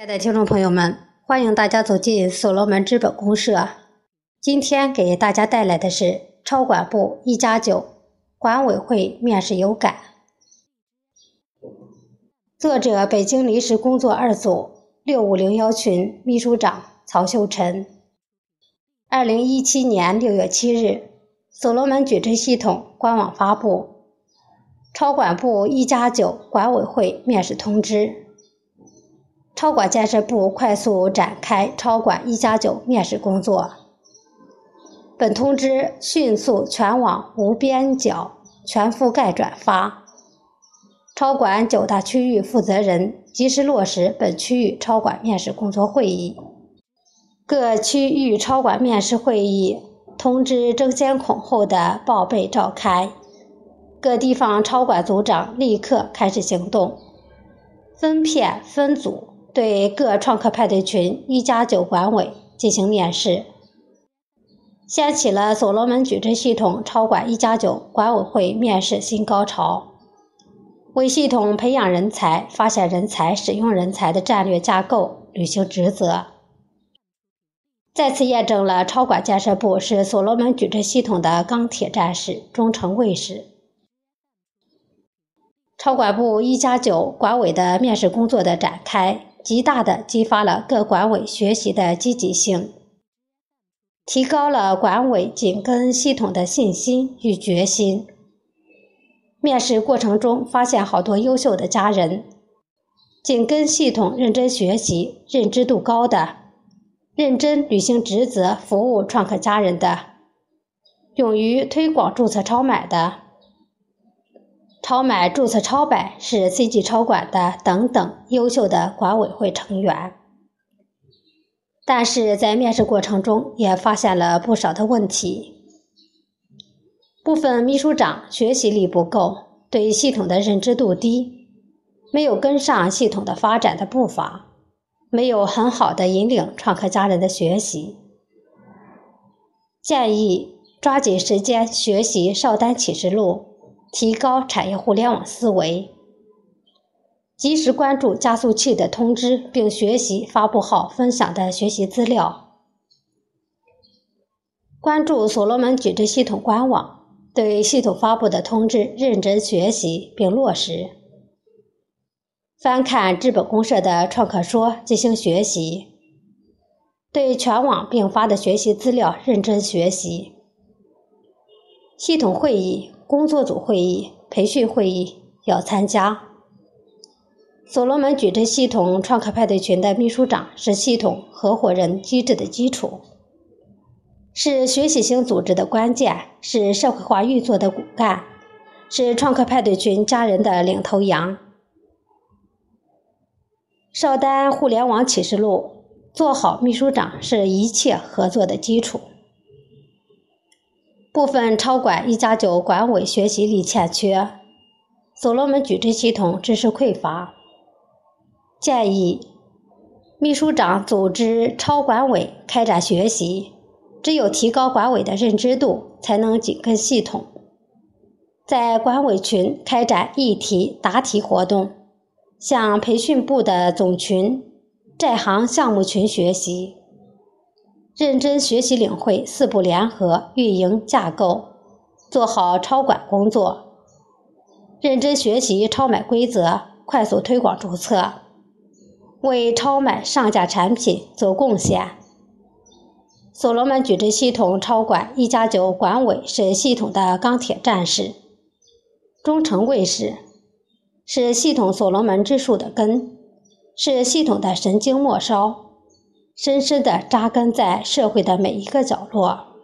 亲爱的听众朋友们，欢迎大家走进所罗门资本公社。今天给大家带来的是超管部一加九管委会面试有感。作者：北京临时工作二组六五零幺群秘书长曹秀晨。二零一七年六月七日，所罗门矩阵系统官网发布超管部一加九管委会面试通知。超管建设部快速展开超管一加九面试工作。本通知迅速全网无边角全覆盖转发。超管九大区域负责人及时落实本区域超管面试工作会议。各区域超管面试会议通知争先恐后的报备召开。各地方超管组长立刻开始行动，分片分组。对各创客派对群一加九管委进行面试，掀起了所罗门矩阵系统超管一加九管委会面试新高潮，为系统培养人才、发现人才、使用人才的战略架构履行职责，再次验证了超管建设部是所罗门矩阵系统的钢铁战士、忠诚卫士。超管部一加九管委的面试工作的展开。极大的激发了各管委学习的积极性，提高了管委紧跟系统的信心与决心。面试过程中发现好多优秀的家人，紧跟系统认真学习、认知度高的，认真履行职责服务创客家人的，勇于推广注册超买的。超买注册超百是 CG 超管的等等优秀的管委会成员，但是在面试过程中也发现了不少的问题。部分秘书长学习力不够，对系统的认知度低，没有跟上系统的发展的步伐，没有很好的引领创客家人的学习。建议抓紧时间学习少单启示录。提高产业互联网思维，及时关注加速器的通知，并学习发布号分享的学习资料。关注所罗门矩阵系统官网，对系统发布的通知认真学习并落实。翻看资本公社的创客说进行学习，对全网并发的学习资料认真学习。系统会议。工作组会议、培训会议要参加。所罗门矩阵系统创客派对群的秘书长是系统合伙人机制的基础，是学习型组织的关键，是社会化运作的骨干，是创客派对群家人的领头羊。少丹互联网启示录，做好秘书长是一切合作的基础。部分超管一加九管委学习力欠缺，所罗门矩阵系统知识匮乏。建议秘书长组织超管委开展学习，只有提高管委的认知度，才能紧跟系统。在管委群开展议题答题活动，向培训部的总群、在行项目群学习。认真学习领会四不联合运营架构，做好超管工作；认真学习超买规则，快速推广注册，为超买上架产品做贡献。所罗门矩阵系统超管一加九管委是系统的钢铁战士，忠诚卫士，是系统所罗门之树的根，是系统的神经末梢。深深地扎根在社会的每一个角落，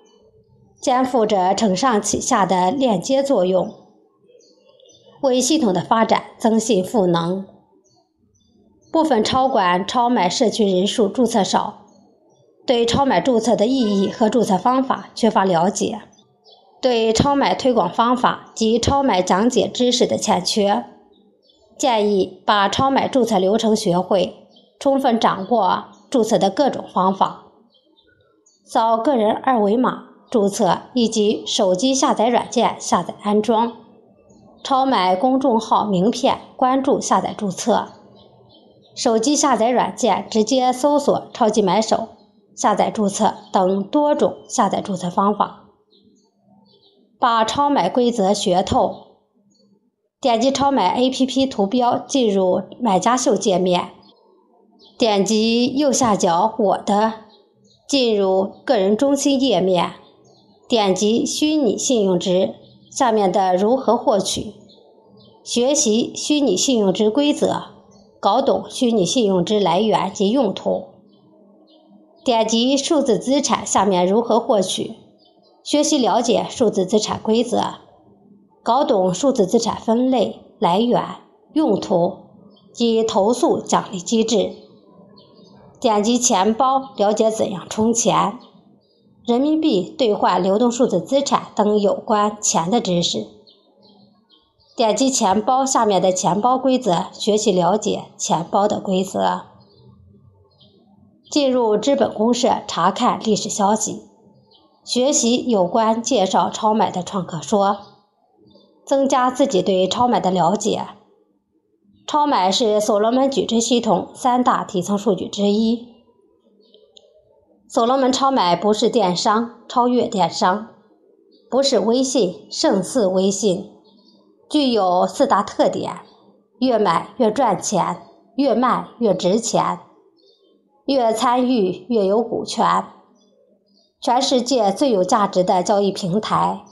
肩负着承上启下的链接作用，为系统的发展增信赋能。部分超管超买社区人数注册少，对超买注册的意义和注册方法缺乏了解，对超买推广方法及超买讲解知识的欠缺，建议把超买注册流程学会，充分掌握。注册的各种方法，扫个人二维码注册，以及手机下载软件下载安装，超买公众号名片关注下载注册，手机下载软件，直接搜索“超级买手”，下载注册等多种下载注册方法，把超买规则学透。点击超买 APP 图标，进入买家秀界面，点击右下角“我的”，进入个人中心页面，点击虚拟信用值，下面的如何获取，学习虚拟信用值规则。搞懂虚拟信用值来源及用途，点击数字资产下面如何获取，学习了解数字资产规则，搞懂数字资产分类、来源、用途及投诉奖励机制。点击钱包了解怎样充钱、人民币兑换流动数字资产等有关钱的知识。点击钱包下面的钱包规则，学习了解钱包的规则。进入资本公社查看历史消息，学习有关介绍超买的创客说，增加自己对超买的了解。超买是所罗门矩阵系统三大底层数据之一。所罗门超买不是电商，超越电商，不是微信，胜似微信。具有四大特点：越买越赚钱，越卖越值钱，越参与越有股权。全世界最有价值的交易平台。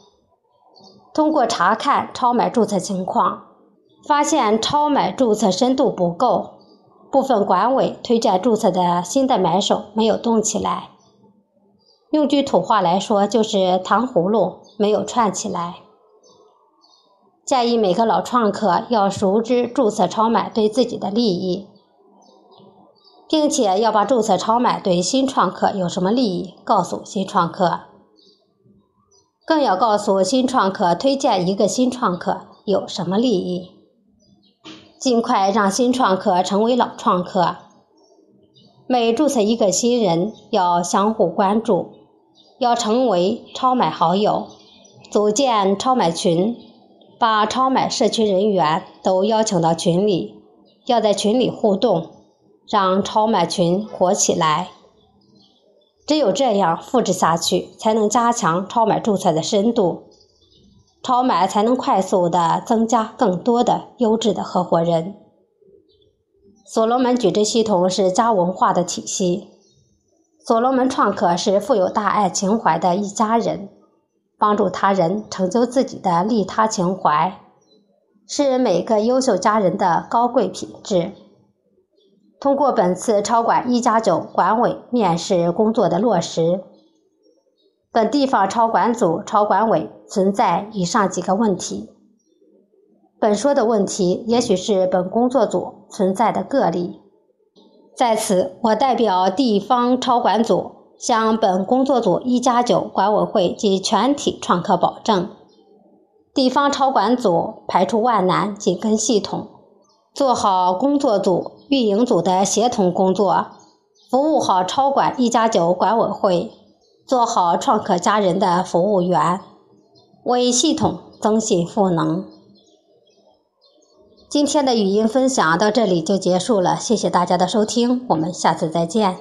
通过查看超买注册情况，发现超买注册深度不够，部分管委推荐注册的新的买手没有动起来。用句土话来说，就是糖葫芦没有串起来。建议每个老创客要熟知注册超买对自己的利益，并且要把注册超买对新创客有什么利益告诉新创客，更要告诉新创客推荐一个新创客有什么利益，尽快让新创客成为老创客。每注册一个新人，要相互关注，要成为超买好友，组建超买群。把超买社区人员都邀请到群里，要在群里互动，让超买群火起来。只有这样复制下去，才能加强超买注册的深度，超买才能快速的增加更多的优质的合伙人。所罗门矩阵系统是家文化的体系，所罗门创客是富有大爱情怀的一家人。帮助他人成就自己的利他情怀，是每个优秀家人的高贵品质。通过本次超管一加九管委面试工作的落实，本地方超管组、超管委存在以上几个问题。本说的问题，也许是本工作组存在的个例。在此，我代表地方超管组。向本工作组一加九管委会及全体创客保证：地方超管组排除万难，紧跟系统，做好工作组、运营组的协同工作，服务好超管一加九管委会，做好创客家人的服务员，为系统增信赋能。今天的语音分享到这里就结束了，谢谢大家的收听，我们下次再见。